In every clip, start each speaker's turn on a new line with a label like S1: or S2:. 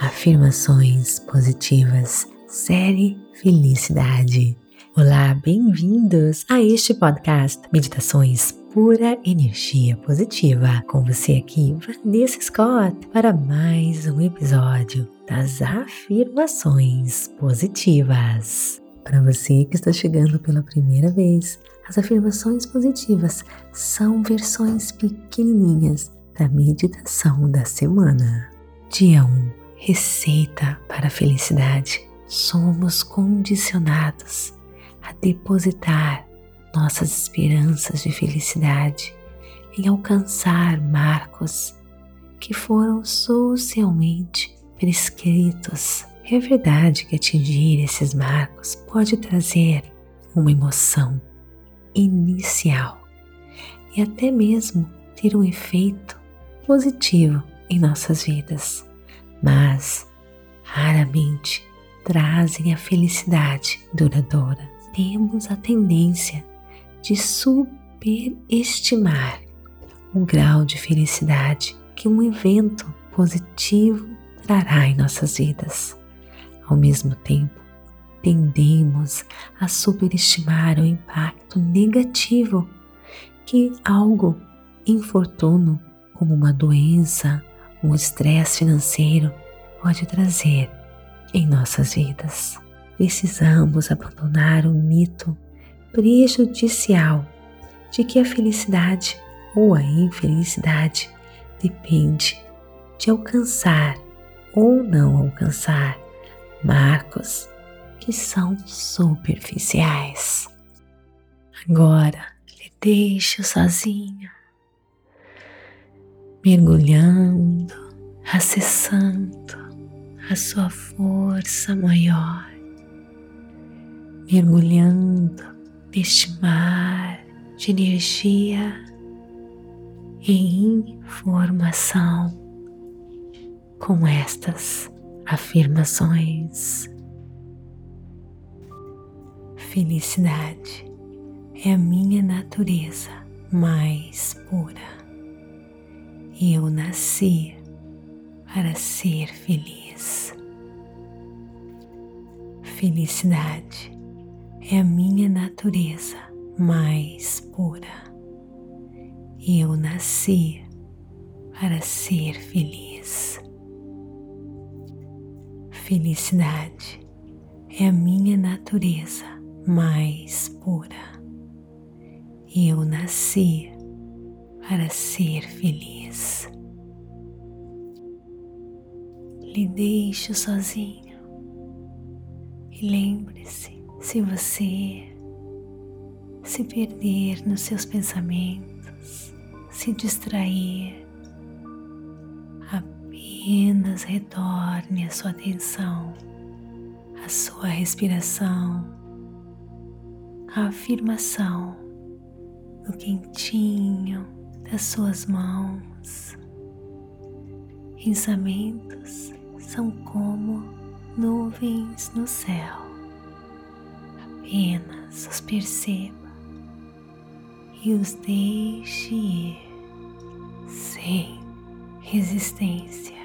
S1: Afirmações Positivas, série Felicidade. Olá, bem-vindos a este podcast Meditações Pura Energia Positiva. Com você aqui, Vanessa Scott, para mais um episódio das Afirmações Positivas. Para você que está chegando pela primeira vez, as afirmações positivas são versões pequenininhas da meditação da semana. Dia 1 Receita para a felicidade. Somos condicionados a depositar nossas esperanças de felicidade em alcançar marcos que foram socialmente prescritos. É verdade que atingir esses marcos pode trazer uma emoção inicial e até mesmo ter um efeito positivo em nossas vidas, mas raramente trazem a felicidade duradoura. Temos a tendência de superestimar o grau de felicidade que um evento positivo trará em nossas vidas. Ao mesmo tempo, tendemos a superestimar o impacto negativo que algo infortuno, como uma doença, um estresse financeiro, pode trazer em nossas vidas. Precisamos abandonar o mito prejudicial de que a felicidade ou a infelicidade depende de alcançar ou não alcançar marcos que são superficiais. Agora lhe deixo sozinho, mergulhando, acessando a sua força maior, mergulhando neste mar de energia e informação com estas afirmações. Felicidade é a minha natureza mais pura. Eu nasci para ser feliz. Felicidade é a minha natureza mais pura. Eu nasci para ser feliz. Felicidade é a minha natureza mais pura. Eu nasci para ser feliz. Lhe deixo sozinho e lembre-se: se você se perder nos seus pensamentos, se distrair, apenas retorne a sua atenção à sua respiração a afirmação no quentinho das suas mãos. Pensamentos são como nuvens no céu. Apenas os perceba e os deixe ir sem resistência.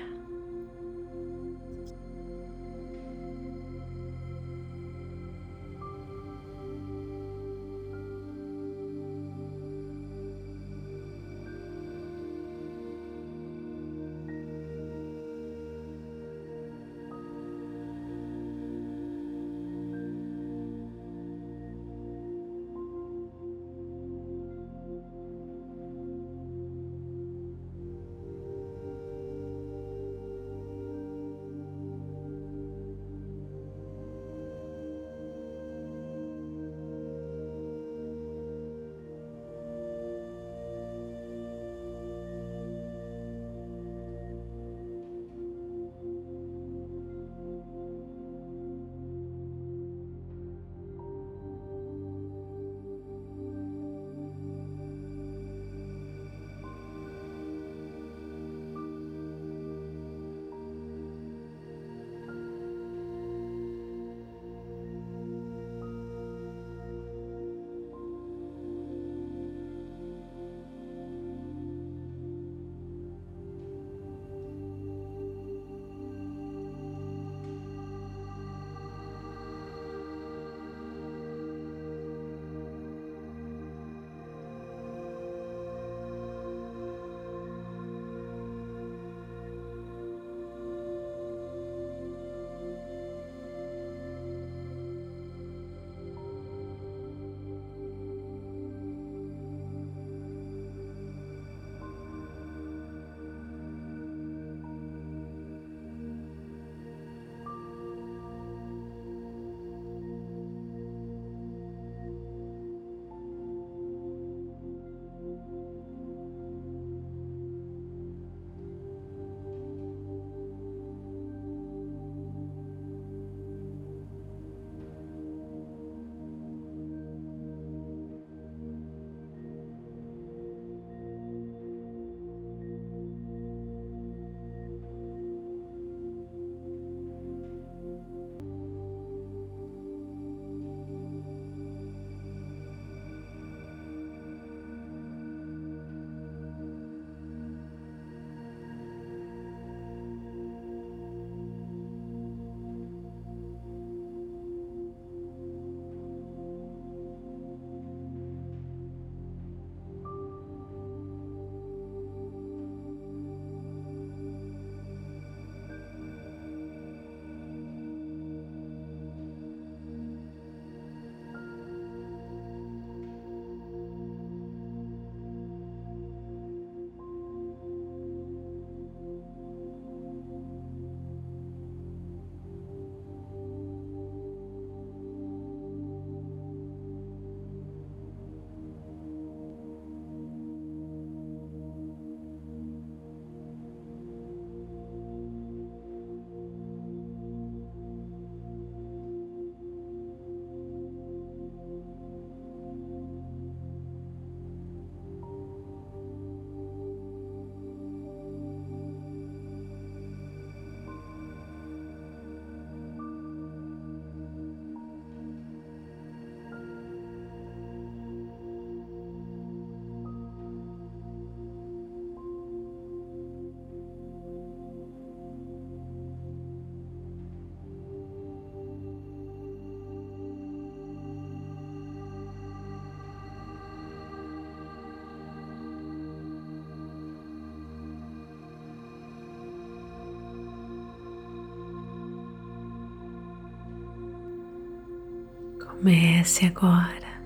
S1: Comece agora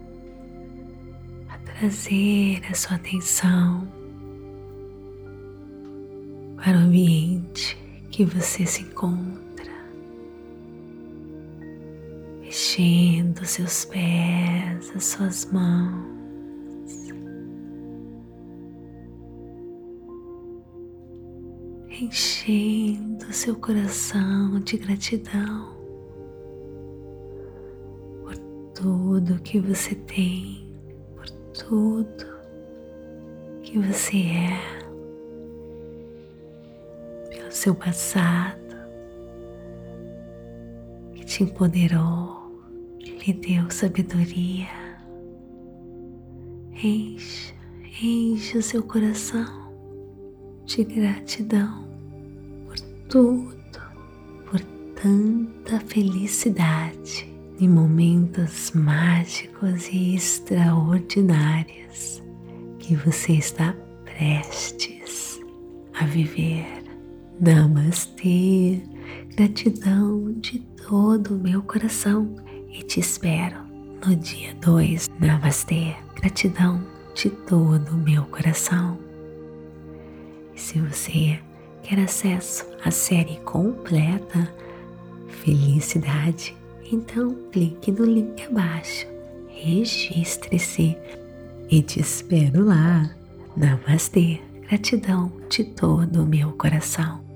S1: a trazer a sua atenção para o ambiente que você se encontra, mexendo seus pés, as suas mãos. Enchendo seu coração de gratidão tudo que você tem, por tudo que você é seu passado que te empoderou, que lhe deu sabedoria. Encha, encha o seu coração de gratidão por tudo, por tanta felicidade em momentos mágicos e extraordinários que você está prestes a viver. Namastê, gratidão de todo o meu coração e te espero no dia 2. Namastê, gratidão de todo o meu coração. E se você quer acesso à série completa, felicidade, então clique no link abaixo, registre-se e te espero lá. Namastê, gratidão de todo o meu coração.